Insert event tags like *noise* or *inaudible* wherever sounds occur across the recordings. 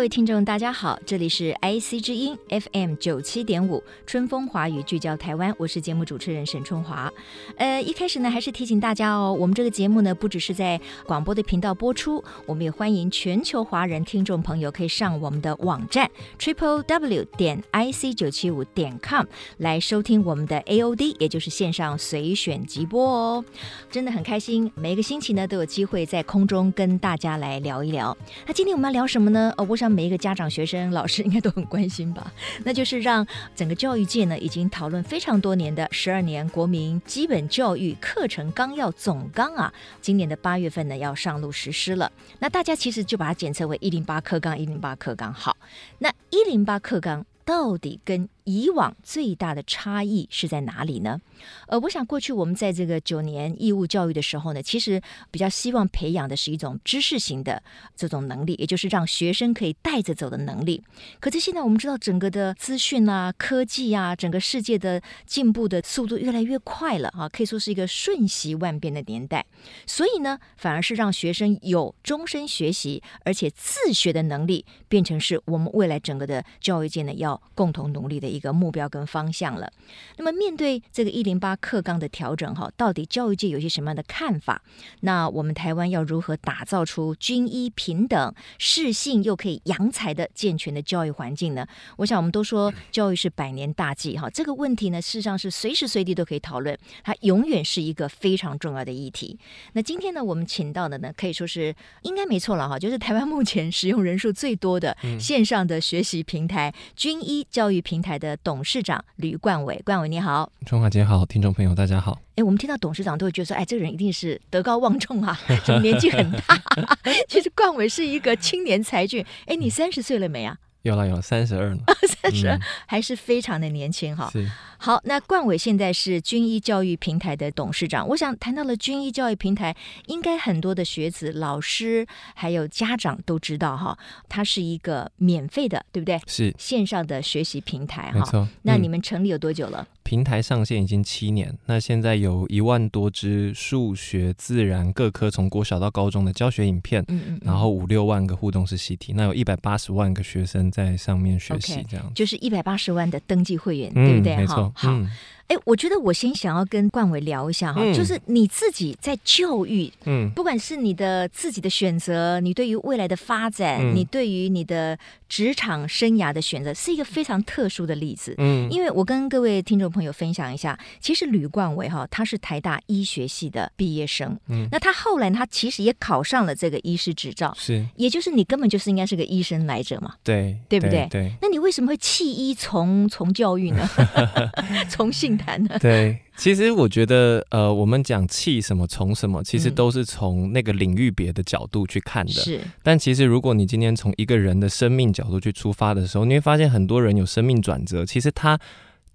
各位听众，大家好，这里是 IC 之音 FM 九七点五，春风华语聚焦台湾，我是节目主持人沈春华。呃，一开始呢，还是提醒大家哦，我们这个节目呢，不只是在广播的频道播出，我们也欢迎全球华人听众朋友可以上我们的网站 triple w 点 ic 九七五点 com 来收听我们的 AOD，也就是线上随选即播哦。真的很开心，每个星期呢都有机会在空中跟大家来聊一聊。那今天我们要聊什么呢？哦，我想。每一个家长、学生、老师 *laughs* 应该都很关心吧？那就是让整个教育界呢，已经讨论非常多年的十二年国民基本教育课程纲要总纲啊，今年的八月份呢要上路实施了。那大家其实就把它简称为一零八课纲，一零八课纲。好，那一零八课纲到底跟以往最大的差异是在哪里呢？呃，我想过去我们在这个九年义务教育的时候呢，其实比较希望培养的是一种知识型的这种能力，也就是让学生可以带着走的能力。可是现在我们知道，整个的资讯啊、科技啊，整个世界的进步的速度越来越快了啊，可以说是一个瞬息万变的年代。所以呢，反而是让学生有终身学习而且自学的能力，变成是我们未来整个的教育界呢要共同努力的一个目标跟方向了。那么面对这个一零八课纲的调整，哈，到底教育界有些什么样的看法？那我们台湾要如何打造出军医平等、适性又可以扬才的健全的教育环境呢？我想我们都说教育是百年大计，哈，这个问题呢，事实上是随时随地都可以讨论，它永远是一个非常重要的议题。那今天呢，我们请到的呢，可以说是应该没错了，哈，就是台湾目前使用人数最多的线上的学习平台——军医教育平台的董事长吕冠伟。冠伟你好，春华姐好，听众朋友大家好。哎，我们听到董事长都会觉得说，哎，这个人一定是德高望重啊，*laughs* 年纪很大。*laughs* 其实冠伟是一个青年才俊。哎，你三十岁了没啊？有了，有了，三十二了，*laughs* 三十二还是非常的年轻哈。好，那冠伟现在是军医教育平台的董事长。我想谈到了军医教育平台，应该很多的学子、老师还有家长都知道哈，它是一个免费的，对不对？是线上的学习平台哈。没错。那你们成立有多久了？嗯平台上线已经七年，那现在有一万多支数学、自然各科从国小到高中的教学影片，嗯，嗯嗯，然后五六万个互动式习题，那有一百八十万个学生在上面学习，这样，okay, 就是一百八十万的登记会员，嗯、对不对？没错，好。嗯哎，我觉得我先想要跟冠伟聊一下哈，嗯、就是你自己在教育，嗯，不管是你的自己的选择，你对于未来的发展，嗯、你对于你的职场生涯的选择，是一个非常特殊的例子，嗯，因为我跟各位听众朋友分享一下，其实吕冠伟哈，他是台大医学系的毕业生，嗯，那他后来他其实也考上了这个医师执照，是，也就是你根本就是应该是个医生来着嘛，对，对不对？对，对。那你为什么会弃医从从教育呢？*laughs* 从性？*laughs* 对，其实我觉得，呃，我们讲气什么从什么，其实都是从那个领域别的角度去看的。是，但其实如果你今天从一个人的生命角度去出发的时候，你会发现很多人有生命转折，其实他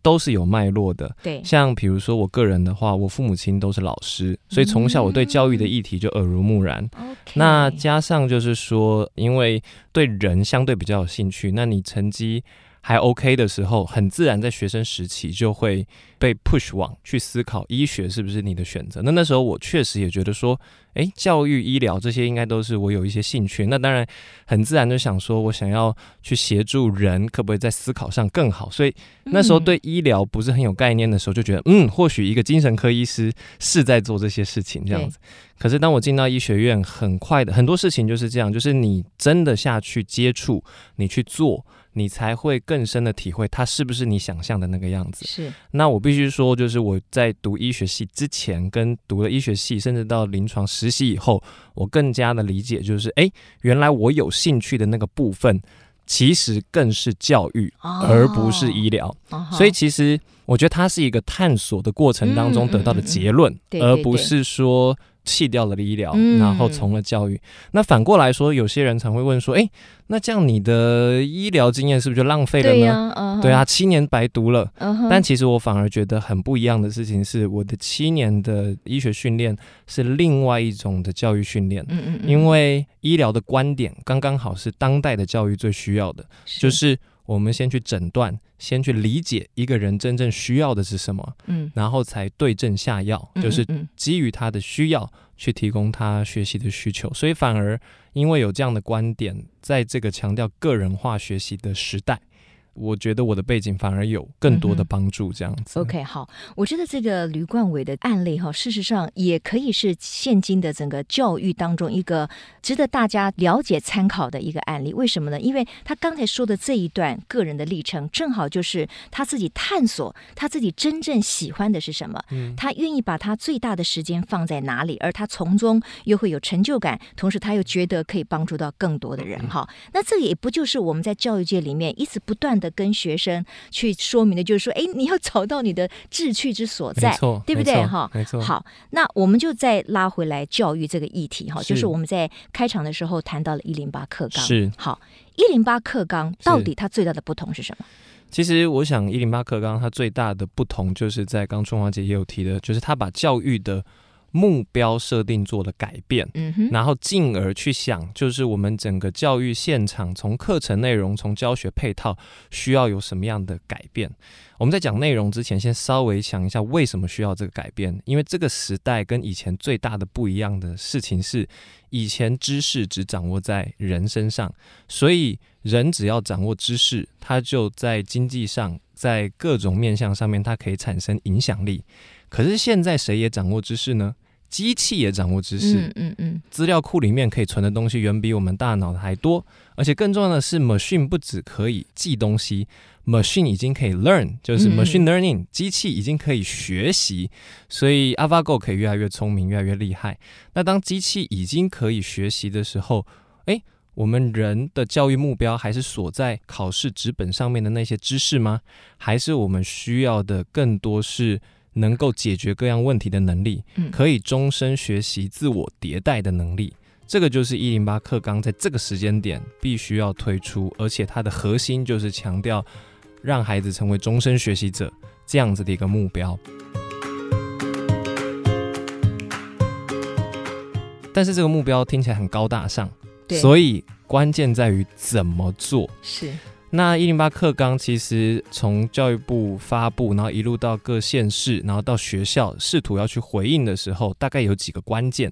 都是有脉络的。对，像比如说我个人的话，我父母亲都是老师，所以从小我对教育的议题就耳濡目染。嗯、那加上就是说，因为对人相对比较有兴趣，那你成绩。还 OK 的时候，很自然在学生时期就会被 push 往去思考医学是不是你的选择。那那时候我确实也觉得说，诶，教育、医疗这些应该都是我有一些兴趣。那当然很自然就想说，我想要去协助人，可不可以在思考上更好？所以那时候对医疗不是很有概念的时候，就觉得嗯，或许一个精神科医师是在做这些事情这样子。可是当我进到医学院，很快的很多事情就是这样，就是你真的下去接触，你去做。你才会更深的体会它是不是你想象的那个样子。是。那我必须说，就是我在读医学系之前，跟读了医学系，甚至到临床实习以后，我更加的理解，就是哎，原来我有兴趣的那个部分，其实更是教育，而不是医疗。哦。所以其实我觉得它是一个探索的过程当中得到的结论，而不是说。弃掉了医疗，嗯、然后从了教育。那反过来说，有些人常会问说：“哎，那这样你的医疗经验是不是就浪费了呢？”对啊，uh huh、对啊，七年白读了。Uh 但其实我反而觉得很不一样的事情是，我的七年的医学训练是另外一种的教育训练。嗯嗯嗯，因为医疗的观点刚刚好是当代的教育最需要的，是就是。我们先去诊断，先去理解一个人真正需要的是什么，嗯，然后才对症下药，就是基于他的需要去提供他学习的需求。所以反而因为有这样的观点，在这个强调个人化学习的时代。我觉得我的背景反而有更多的帮助，这样子。OK，好，我觉得这个吕冠伟的案例哈，事实上也可以是现今的整个教育当中一个值得大家了解参考的一个案例。为什么呢？因为他刚才说的这一段个人的历程，正好就是他自己探索他自己真正喜欢的是什么，嗯，他愿意把他最大的时间放在哪里，而他从中又会有成就感，同时他又觉得可以帮助到更多的人哈。嗯，那这也不就是我们在教育界里面一直不断的。跟学生去说明的，就是说，哎，你要找到你的志趣之所在，对不对？哈，没错。好，那我们就再拉回来教育这个议题哈，就是我们在开场的时候谈到了一零八课纲，是好，一零八课纲到底它最大的不同是什么？其实我想，一零八课纲它最大的不同，就是在刚春华姐也有提的，就是他把教育的。目标设定做了改变，嗯哼，然后进而去想，就是我们整个教育现场，从课程内容、从教学配套，需要有什么样的改变？我们在讲内容之前，先稍微想一下为什么需要这个改变？因为这个时代跟以前最大的不一样的事情是，以前知识只掌握在人身上，所以人只要掌握知识，他就在经济上，在各种面向上面，它可以产生影响力。可是现在谁也掌握知识呢？机器也掌握知识，嗯嗯嗯，资料库里面可以存的东西远比我们大脑的还多，而且更重要的是，machine 不只可以记东西，machine 已经可以 learn，就是 machine learning，机器已经可以学习，所以 AlphaGo 可以越来越聪明，越来越厉害。那当机器已经可以学习的时候，诶，我们人的教育目标还是锁在考试纸本上面的那些知识吗？还是我们需要的更多是？能够解决各样问题的能力，可以终身学习、自我迭代的能力，这个就是一零八课纲在这个时间点必须要推出，而且它的核心就是强调让孩子成为终身学习者这样子的一个目标。但是这个目标听起来很高大上，对所以关键在于怎么做。是。那一零八课纲其实从教育部发布，然后一路到各县市，然后到学校，试图要去回应的时候，大概有几个关键。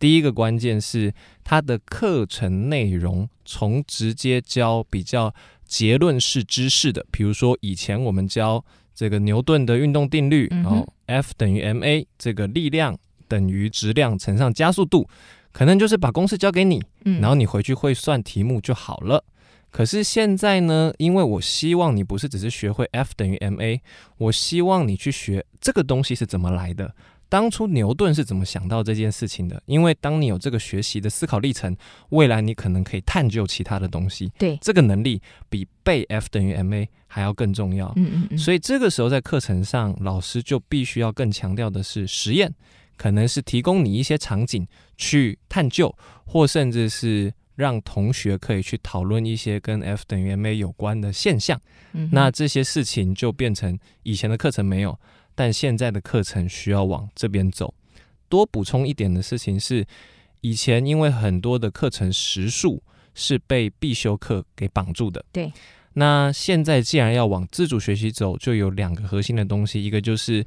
第一个关键是它的课程内容从直接教比较结论式知识的，比如说以前我们教这个牛顿的运动定律，然后 F 等于 ma，这个力量等于质量乘上加速度，可能就是把公式交给你，然后你回去会算题目就好了。可是现在呢，因为我希望你不是只是学会 F 等于 ma，我希望你去学这个东西是怎么来的，当初牛顿是怎么想到这件事情的。因为当你有这个学习的思考历程，未来你可能可以探究其他的东西。对，这个能力比背 F 等于 ma 还要更重要。嗯嗯嗯。所以这个时候在课程上，老师就必须要更强调的是实验，可能是提供你一些场景去探究，或甚至是。让同学可以去讨论一些跟 F 等于 ma 有关的现象，嗯、那这些事情就变成以前的课程没有，但现在的课程需要往这边走。多补充一点的事情是，以前因为很多的课程时数是被必修课给绑住的，对。那现在既然要往自主学习走，就有两个核心的东西，一个就是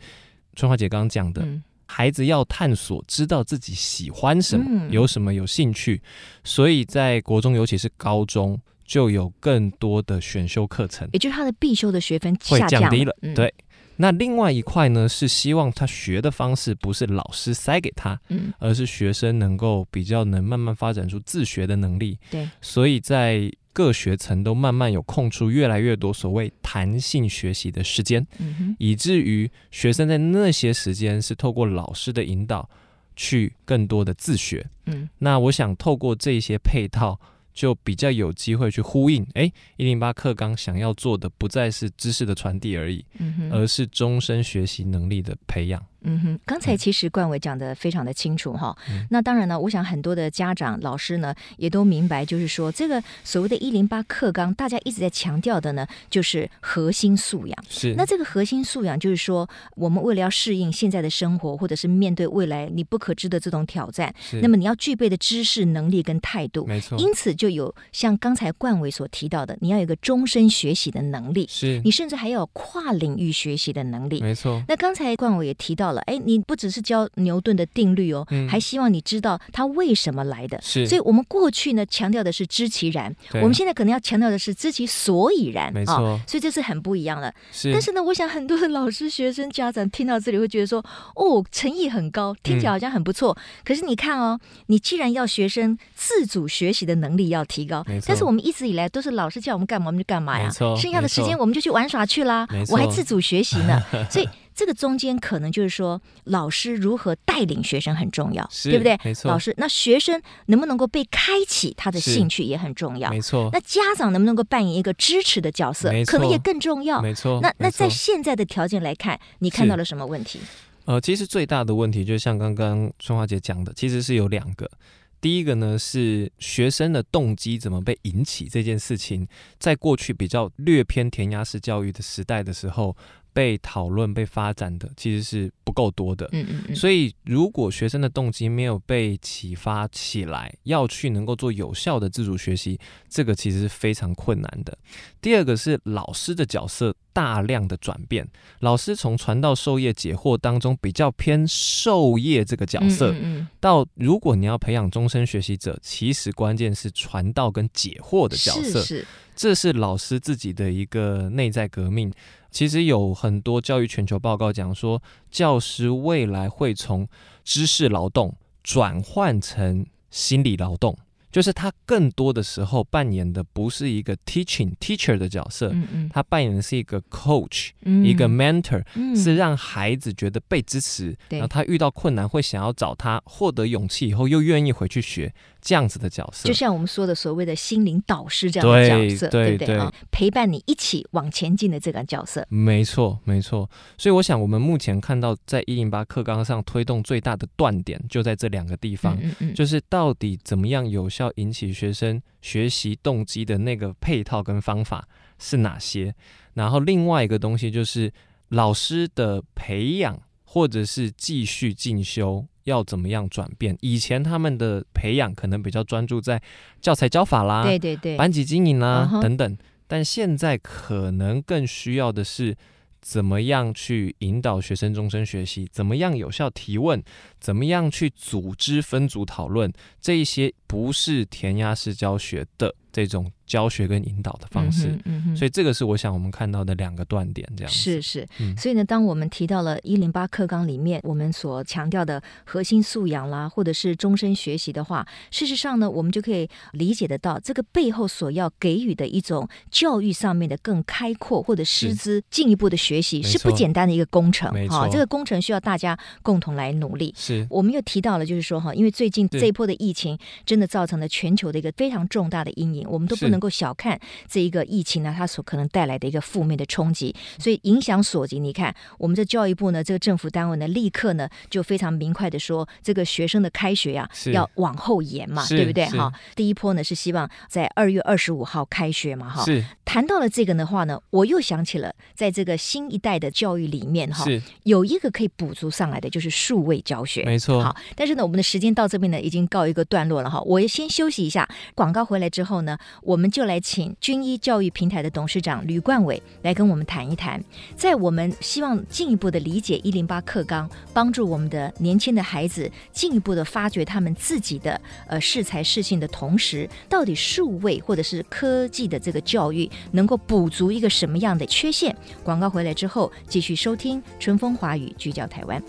春花姐刚刚讲的。嗯孩子要探索，知道自己喜欢什么，嗯、有什么有兴趣，所以在国中，尤其是高中，就有更多的选修课程，也就是他的必修的学分会降低了。嗯、对，那另外一块呢，是希望他学的方式不是老师塞给他，嗯、而是学生能够比较能慢慢发展出自学的能力。对，所以在。各学层都慢慢有空出越来越多所谓弹性学习的时间，嗯、以至于学生在那些时间是透过老师的引导去更多的自学。嗯，那我想透过这些配套，就比较有机会去呼应。哎，一零八课纲想要做的不再是知识的传递而已，嗯、而是终身学习能力的培养。嗯哼，刚才其实冠伟讲的非常的清楚哈。嗯、那当然呢，我想很多的家长、老师呢也都明白，就是说这个所谓的“一零八课纲”，大家一直在强调的呢，就是核心素养。是。那这个核心素养，就是说我们为了要适应现在的生活，或者是面对未来你不可知的这种挑战，那么你要具备的知识、能力跟态度。没错。因此就有像刚才冠伟所提到的，你要有一个终身学习的能力。是。你甚至还要有跨领域学习的能力。没错。那刚才冠伟也提到了，哎，你不只是教牛顿的定律哦，嗯、还希望你知道它为什么来的。是，所以我们过去呢强调的是知其然，我们现在可能要强调的是知其所以然。没错、哦，所以这是很不一样的。是，但是呢，我想很多的老师、学生、家长听到这里会觉得说，哦，诚意很高，听起来好像很不错。嗯、可是你看哦，你既然要学生自主学习的能力要提高，但是我们一直以来都是老师叫我们干嘛我们就干嘛呀，剩下的时间我们就去玩耍去啦，我还自主学习呢，*laughs* 所以。这个中间可能就是说，老师如何带领学生很重要，对不对？没错。老师，那学生能不能够被开启他的兴趣也很重要，没错。那家长能不能够扮演一个支持的角色，可能也更重要，没错。那那在现在的条件来看，你看到了什么问题？呃，其实最大的问题就像刚刚春花姐讲的，其实是有两个。第一个呢是学生的动机怎么被引起这件事情，在过去比较略偏填鸭式教育的时代的时候。被讨论、被发展的其实是不够多的，嗯嗯嗯。所以，如果学生的动机没有被启发起来，要去能够做有效的自主学习，这个其实是非常困难的。第二个是老师的角色大量的转变，老师从传道授业解惑当中比较偏授业这个角色，嗯嗯嗯，到如果你要培养终身学习者，其实关键是传道跟解惑的角色，是是，这是老师自己的一个内在革命。其实有很多教育全球报告讲说，教师未来会从知识劳动转换成心理劳动。就是他更多的时候扮演的不是一个 teaching teacher 的角色，嗯嗯，他扮演的是一个 coach，嗯，一个 mentor，嗯，是让孩子觉得被支持，然后他遇到困难会想要找他，获得勇气以后又愿意回去学这样子的角色，就像我们说的所谓的心灵导师这样的角色，对，对，不对啊？陪伴你一起往前进的这个角色，没错没错。所以我想我们目前看到在一零八课纲上推动最大的断点就在这两个地方，嗯嗯，就是到底怎么样有效。引起学生学习动机的那个配套跟方法是哪些？然后另外一个东西就是老师的培养或者是继续进修要怎么样转变？以前他们的培养可能比较专注在教材教法啦，对对对，班级经营啦、uh huh. 等等，但现在可能更需要的是。怎么样去引导学生终身学习？怎么样有效提问？怎么样去组织分组讨论？这一些不是填鸭式教学的这种。教学跟引导的方式，嗯嗯嗯、所以这个是我想我们看到的两个断点，这样是是，嗯、所以呢，当我们提到了一零八课纲里面我们所强调的核心素养啦，或者是终身学习的话，事实上呢，我们就可以理解得到这个背后所要给予的一种教育上面的更开阔或者师资进一步的学习，是，是不简单的一个工程哈、哦，这个工程需要大家共同来努力。是，我们又提到了，就是说哈，因为最近这一波的疫情真的造成了全球的一个非常重大的阴影，我们都不能。够小看这一个疫情呢，它所可能带来的一个负面的冲击，所以影响所及。你看，我们这教育部呢，这个政府单位呢，立刻呢就非常明快的说，这个学生的开学呀、要往后延嘛，对不对？哈，第一波呢是希望在二月二十五号开学嘛，哈。是。谈到了这个的话呢，我又想起了，在这个新一代的教育里面哈，是有一个可以补足上来的，就是数位教学，没错。好，但是呢，我们的时间到这边呢，已经告一个段落了哈。我先休息一下，广告回来之后呢，我们就来请军医教育平台的董事长吕冠伟来跟我们谈一谈，在我们希望进一步的理解一零八课纲，帮助我们的年轻的孩子进一步的发掘他们自己的呃适才适性的同时，到底数位或者是科技的这个教育能够补足一个什么样的缺陷？广告回来之后，继续收听春风华语，聚焦台湾。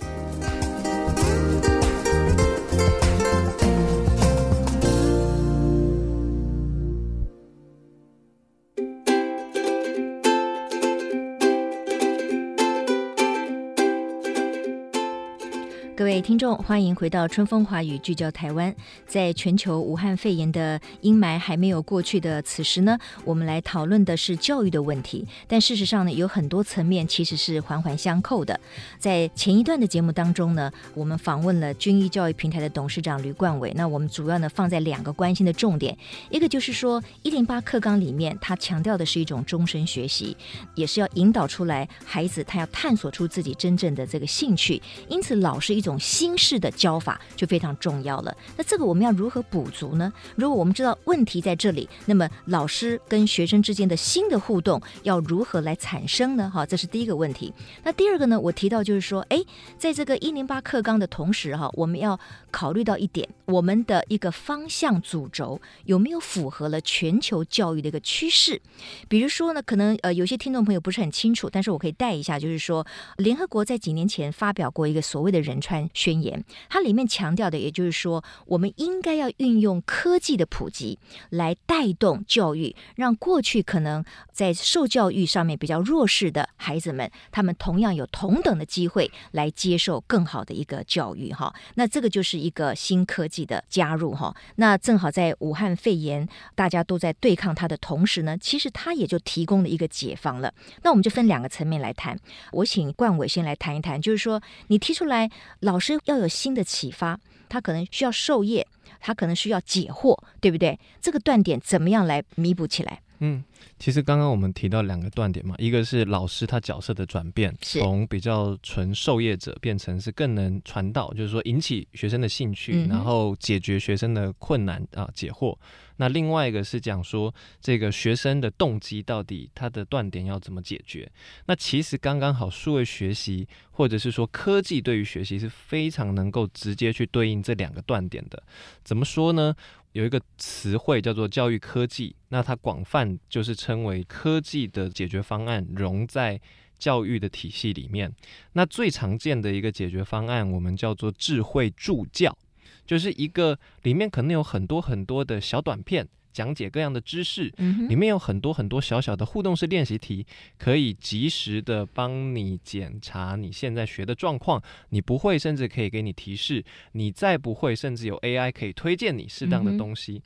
各位听众，欢迎回到春风华语聚焦台湾。在全球武汉肺炎的阴霾还没有过去的此时呢，我们来讨论的是教育的问题。但事实上呢，有很多层面其实是环环相扣的。在前一段的节目当中呢，我们访问了军医教育平台的董事长吕冠伟。那我们主要呢放在两个关心的重点，一个就是说一零八课纲里面，他强调的是一种终身学习，也是要引导出来孩子他要探索出自己真正的这个兴趣。因此，老师一种新式的教法就非常重要了。那这个我们要如何补足呢？如果我们知道问题在这里，那么老师跟学生之间的新的互动要如何来产生呢？哈，这是第一个问题。那第二个呢？我提到就是说，哎，在这个一零八课纲的同时，哈，我们要考虑到一点，我们的一个方向主轴有没有符合了全球教育的一个趋势？比如说呢，可能呃有些听众朋友不是很清楚，但是我可以带一下，就是说联合国在几年前发表过一个所谓的仁宣言，它里面强调的，也就是说，我们应该要运用科技的普及来带动教育，让过去可能在受教育上面比较弱势的孩子们，他们同样有同等的机会来接受更好的一个教育。哈，那这个就是一个新科技的加入。哈，那正好在武汉肺炎大家都在对抗它的同时呢，其实它也就提供了一个解方了。那我们就分两个层面来谈。我请冠伟先来谈一谈，就是说你提出来老师。要有新的启发，他可能需要授业，他可能需要解惑，对不对？这个断点怎么样来弥补起来？嗯，其实刚刚我们提到两个断点嘛，一个是老师他角色的转变，从比较纯授业者变成是更能传道，就是说引起学生的兴趣，嗯、然后解决学生的困难啊，解惑。那另外一个是讲说这个学生的动机到底他的断点要怎么解决？那其实刚刚好，数位学习或者是说科技对于学习是非常能够直接去对应这两个断点的。怎么说呢？有一个词汇叫做教育科技，那它广泛就是称为科技的解决方案融在教育的体系里面。那最常见的一个解决方案，我们叫做智慧助教。就是一个里面可能有很多很多的小短片，讲解各样的知识，里面有很多很多小小的互动式练习题，可以及时的帮你检查你现在学的状况。你不会，甚至可以给你提示；你再不会，甚至有 AI 可以推荐你适当的东西。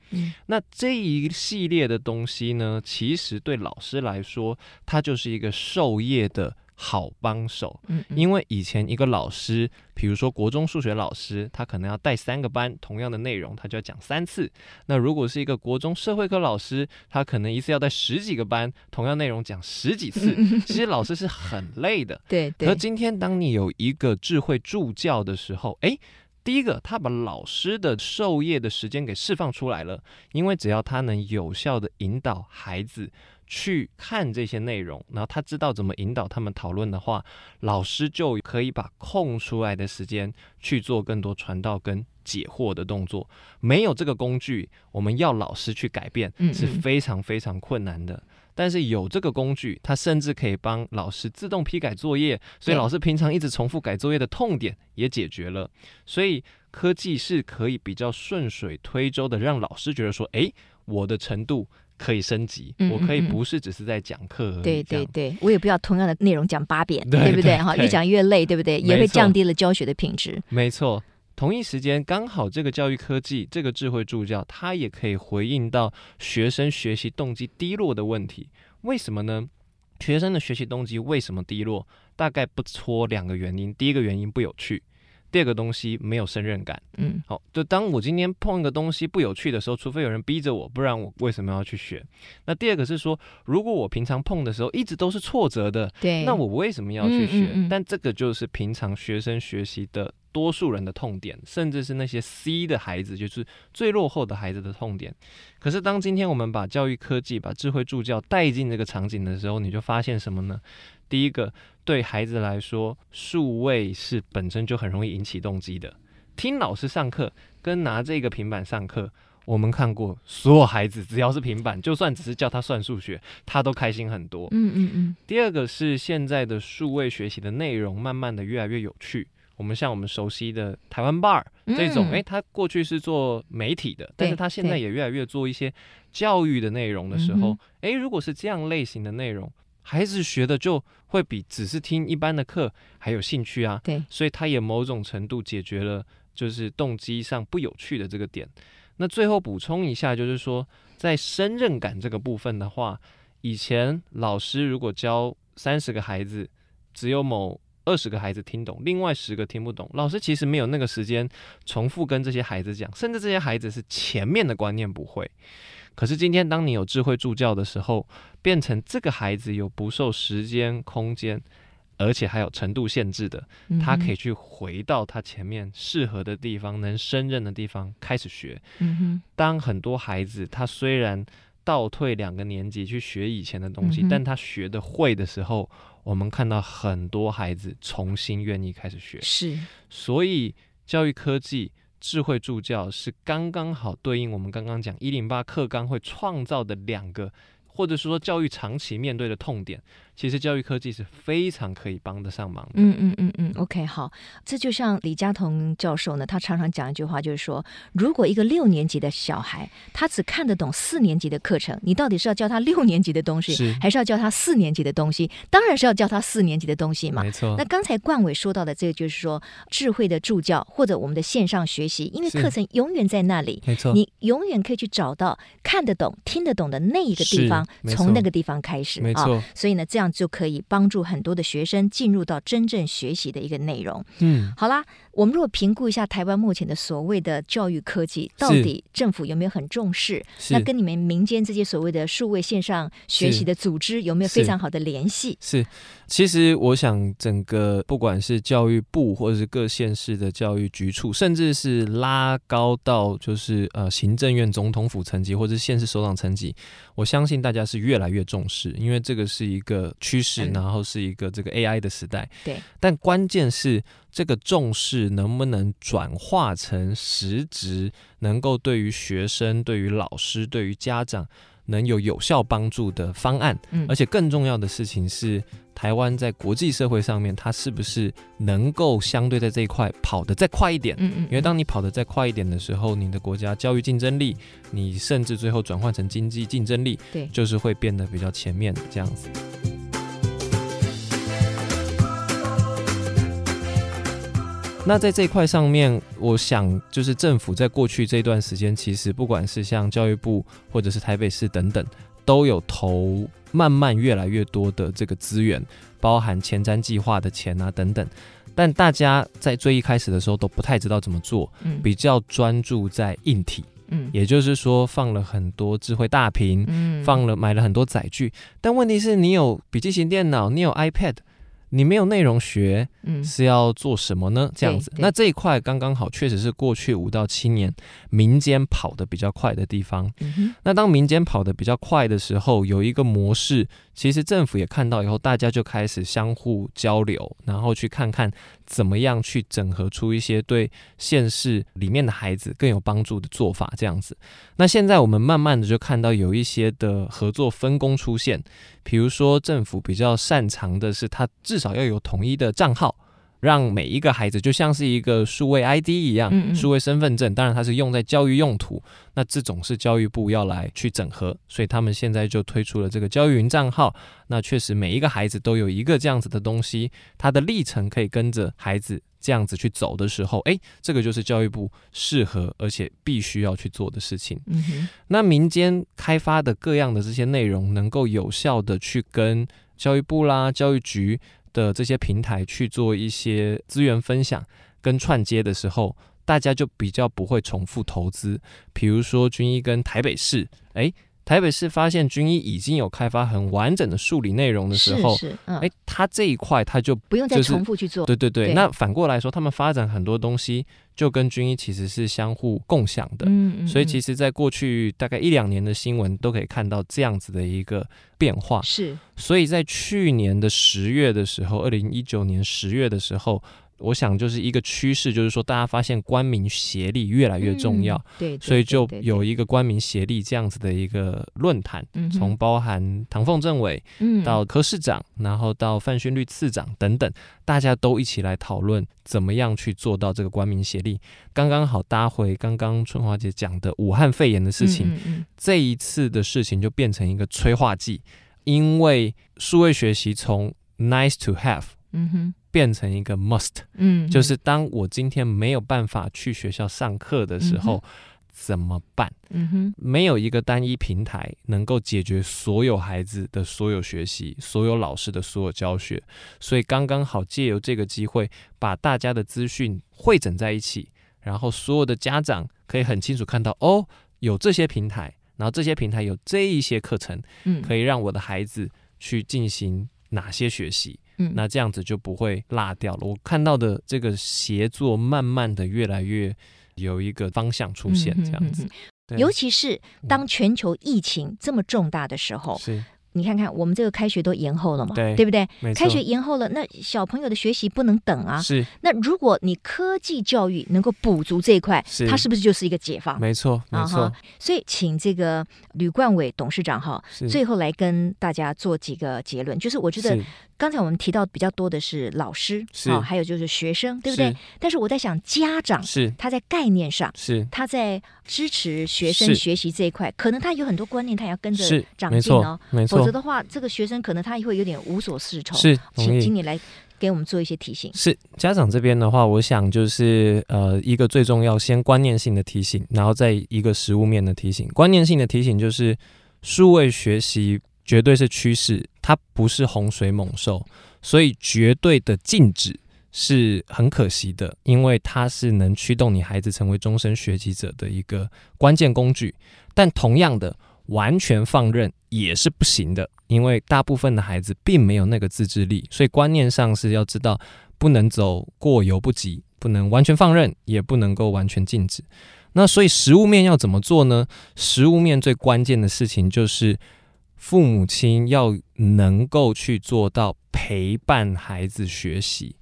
那这一系列的东西呢，其实对老师来说，它就是一个授业的。好帮手，因为以前一个老师，比如说国中数学老师，他可能要带三个班，同样的内容，他就要讲三次。那如果是一个国中社会科老师，他可能一次要带十几个班，同样内容讲十几次。其实老师是很累的。对对。而今天当你有一个智慧助教的时候，诶，第一个他把老师的授业的时间给释放出来了，因为只要他能有效的引导孩子。去看这些内容，然后他知道怎么引导他们讨论的话，老师就可以把空出来的时间去做更多传道跟解惑的动作。没有这个工具，我们要老师去改变是非常非常困难的。嗯嗯。但是有这个工具，它甚至可以帮老师自动批改作业，所以老师平常一直重复改作业的痛点也解决了。所以科技是可以比较顺水推舟的，让老师觉得说，诶，我的程度。可以升级，嗯嗯嗯，我可以不是只是在讲课。对对对，我也不要同样的内容讲八遍，对，对不对？哈，越讲越累，对不对？也会降低了教学的品质。没错，同一时间刚好这个教育科技，这个智慧助教，它也可以回应到学生学习动机低落的问题。为什么呢？学生的学习动机为什么低落？大概不戳两个原因。第一个原因不有趣。第二个东西没有胜任感，嗯，好，就当我今天碰一个东西不有趣的时候，除非有人逼着我，不然我为什么要去学？那第二个是说，如果我平常碰的时候一直都是挫折的，对，那我为什么要去学？嗯嗯嗯。但这个就是平常学生学习的多数人的痛点，甚至是那些 C 的孩子，就是最落后的孩子的痛点。可是当今天我们把教育科技、把智慧助教带进这个场景的时候，你就发现什么呢？第一个，对孩子来说，数位是本身就很容易引起动机的。听老师上课跟拿这个平板上课，我们看过，所有孩子只要是平板，就算只是叫他算数学，他都开心很多。嗯嗯嗯。第二个是现在的数位学习的内容，慢慢的越来越有趣。我们像我们熟悉的台湾 Bar 这种，哎、嗯，他过去是做媒体的，但是他现在也越来越做一些教育的内容的时候，哎，如果是这样类型的内容。孩子学的就会比只是听一般的课还有兴趣啊。对，所以他也某种程度解决了就是动机上不有趣的这个点。那最后补充一下，就是说在胜任感这个部分的话，以前老师如果教三十个孩子，只有某二十个孩子听懂，另外十个听不懂，老师其实没有那个时间重复跟这些孩子讲，甚至这些孩子是前面的观念不会。可是今天，当你有智慧助教的时候，变成这个孩子有不受时间、空间，而且还有程度限制的，他可以去回到他前面适合的地方、能胜任的地方开始学。当很多孩子他虽然倒退两个年级去学以前的东西，但他学得会的时候，我们看到很多孩子重新愿意开始学。是，所以教育科技。智慧助教是刚刚好对应我们刚刚讲一零八课纲会创造的两个，或者是说教育长期面对的痛点。其实教育科技是非常可以帮得上忙的。嗯嗯嗯嗯，OK，好，这就像李佳彤教授呢，他常常讲一句话，就是说，如果一个六年级的小孩，他只看得懂四年级的课程，你到底是要教他六年级的东西，是还是要教他四年级的东西？当然是要教他四年级的东西嘛。没错。那刚才冠伟说到的这个，就是说智慧的助教或者我们的线上学习，因为课程永远在那里，没错，你永远可以去找到看得懂、听得懂的那一个地方，从那个地方开始，没错。啊，所以呢，这样。就可以帮助很多的学生进入到真正学习的一个内容。嗯，好啦，我们如果评估一下台湾目前的所谓的教育科技，到底政府有没有很重视？那跟你们民间这些所谓的数位线上学习的组织有没有非常好的联系？是，其实我想，整个不管是教育部或者是各县市的教育局处，甚至是拉高到就是呃行政院总统府层级或者是县市首长层级，我相信大家是越来越重视，因为这个是一个。趋势，然后是一个这个 AI 的时代。对，但关键是这个重视能不能转化成实质，能够对于学生、对于老师、对于家长能有有效帮助的方案。嗯，而且更重要的事情是，台湾在国际社会上面，它是不是能够相对在这一块跑得再快一点？嗯嗯。因为当你跑得再快一点的时候，你的国家教育竞争力，你甚至最后转换成经济竞争力，对，就是会变得比较前面这样子。那在这一块上面，我想就是政府在过去这段时间，其实不管是像教育部或者是台北市等等，都有投慢慢越来越多的这个资源，包含前瞻计划的钱啊等等。但大家在最一开始的时候都不太知道怎么做，比较专注在硬体，嗯，也就是说放了很多智慧大屏，嗯，放了买了很多载具，但问题是你有笔记型电脑，你有 iPad。你没有内容学，嗯，是要做什么呢？这样子，那这一块刚刚好，确实是过去五到七年民间跑得比较快的地方。那当民间跑得比较快的时候，有一个模式，其实政府也看到以后，大家就开始相互交流，然后去看看怎么样去整合出一些对现实里面的孩子更有帮助的做法。这样子，那现在我们慢慢的就看到有一些的合作分工出现。比如说，政府比较擅长的是，它至少要有统一的账号，让每一个孩子就像是一个数位 ID 一样，数位身份证。当然，它是用在教育用途。那这种是教育部要来去整合，所以他们现在就推出了这个教育云账号。那确实，每一个孩子都有一个这样子的东西，他的历程可以跟着孩子。这样子去走的时候，诶，这个就是教育部适合而且必须要去做的事情。嗯。那民间开发的各样的这些内容，能够有效的去跟教育部啦、教育局的这些平台去做一些资源分享跟串接的时候，大家就比较不会重复投资。比如说军医跟台北市，哎。台北市发现军医已经有开发很完整的数理内容的时候，是，是，嗯，哎，他这一块他就、就是、不用再重复去做。对对对，对，那反过来说，他们发展很多东西就跟军医其实是相互共享的。嗯，嗯，嗯，所以其实在过去大概一两年的新闻都可以看到这样子的一个变化。是，所以在去年的十月的时候，二零一九年十月的时候。我想就是一个趋势，就是说大家发现官民协力越来越重要，嗯、对，对，所以就有一个官民协力这样子的一个论坛，从、嗯、包含唐凤政委，到柯市长，然后到范勋律次长等等，大家都一起来讨论怎么样去做到这个官民协力。刚刚好搭回刚刚春华姐讲的武汉肺炎的事情，这一次的事情就变成一个催化剂。因为数位学习从 nice to have，嗯哼，变成一个 must，嗯，就是当我今天没有办法去学校上课的时候。嗯怎么办？嗯哼，没有一个单一平台能够解决所有孩子的所有学习，所有老师的所有教学，所以刚刚好借由这个机会，把大家的资讯汇整在一起，然后所有的家长可以很清楚看到，哦，有这些平台，然后这些平台有这一些课程，嗯，可以让我的孩子去进行哪些学习，嗯，那这样子就不会落掉了。我看到的这个协作，慢慢的越来越。有一个方向出现，这样子，嗯哼哼，尤其是当全球疫情这么重大的时候，是。你看看，我们这个开学都延后了嘛，对，对不对？开学延后了，那小朋友的学习不能等啊。是。那如果你科技教育能够补足这一块，是，它是不是就是一个解放？没错，没错。Uh-huh, 所以，请这个吕冠伟董事长哈，最后来跟大家做几个结论。就是我觉得刚才我们提到比较多的是老师，啊，还有就是学生，对不对？但是我在想，家长是他在概念上，是他在支持学生学习这一块，可能他有很多观念，他也要跟着长进哦，没错。否则的话，这个学生可能他也会有点无所适从。是，请请你来给我们做一些提醒。是家长这边的话，我想就是呃，一个最重要，先观念性的提醒，然后再一个实物面的提醒。观念性的提醒就是，数位学习绝对是趋势，它不是洪水猛兽，所以绝对的禁止是很可惜的，因为它是能驱动你孩子成为终身学习者的一个关键工具。但同样的。完全放任也是不行的，因为大部分的孩子并没有那个自制力，所以观念上是要知道，不能走过犹不及，不能完全放任，也不能够完全禁止。那所以实物面要怎么做呢？实物面最关键的事情就是父母亲要能够去做到陪伴孩子学习。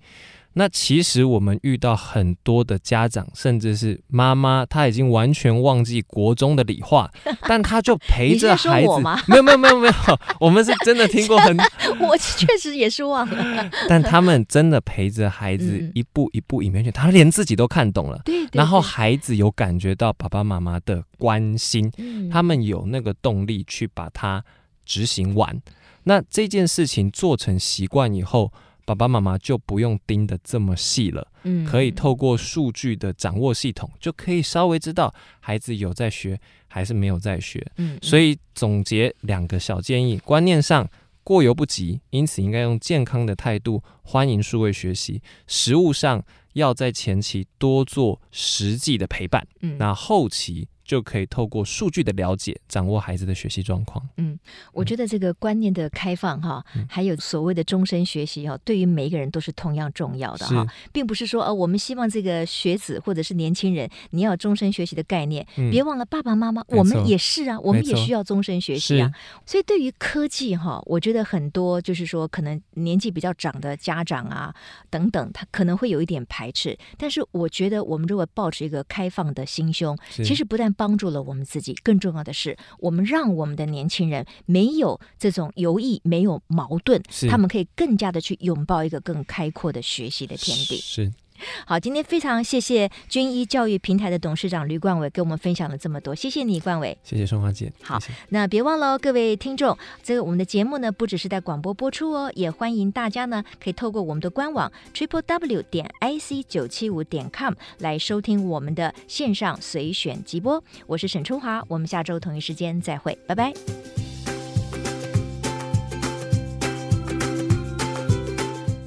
那其实我们遇到很多的家长，甚至是妈妈，她已经完全忘记国中的理化，*laughs* 但她就陪着孩子。没有没有没有没有，我们是真的听过很，我确实也是忘了。但他们真的陪着孩子一步一步影片去，他连自己都看懂了。对。然后孩子有感觉到爸爸妈妈的关心，他们有那个动力去把它执行完。那这件事情做成习惯以后。爸爸妈妈就不用盯得这么细了，嗯，可以透过数据的掌握系统，就可以稍微知道孩子有在学还是没有在学。嗯，所以总结两个小建议：观念上过犹不及，因此应该用健康的态度欢迎数位学习；实物上要在前期多做实际的陪伴，嗯，那后期。就可以透过数据的了解，掌握孩子的学习状况。嗯，我觉得这个观念的开放哈，嗯、还有所谓的终身学习哈，对于每一个人都是同样重要的哈，并不是说呃，我们希望这个学子或者是年轻人，你要终身学习的概念，嗯、别忘了爸爸妈妈，我们也是啊，我们也需要终身学习啊。所以对于科技哈，我觉得很多就是说，可能年纪比较长的家长啊等等，他可能会有一点排斥。但是我觉得，我们如果抱持一个开放的心胸，其实不但帮助了我们自己，更重要的是，我们让我们的年轻人没有这种犹豫，没有矛盾，他们可以更加的去拥抱一个更开阔的学习的天地。是。好，今天非常谢谢军医教育平台的董事长吕冠伟给我们分享了这么多，谢谢你，冠伟。谢谢春华姐。好，谢谢。那别忘了哦，各位听众，这个我们的节目呢，不只是在广播播出哦，也欢迎大家呢可以透过我们的官网 triple w 点 i c 九七五点 com 来收听我们的线上随选直播。我是沈春华，我们下周同一时间再会，拜拜。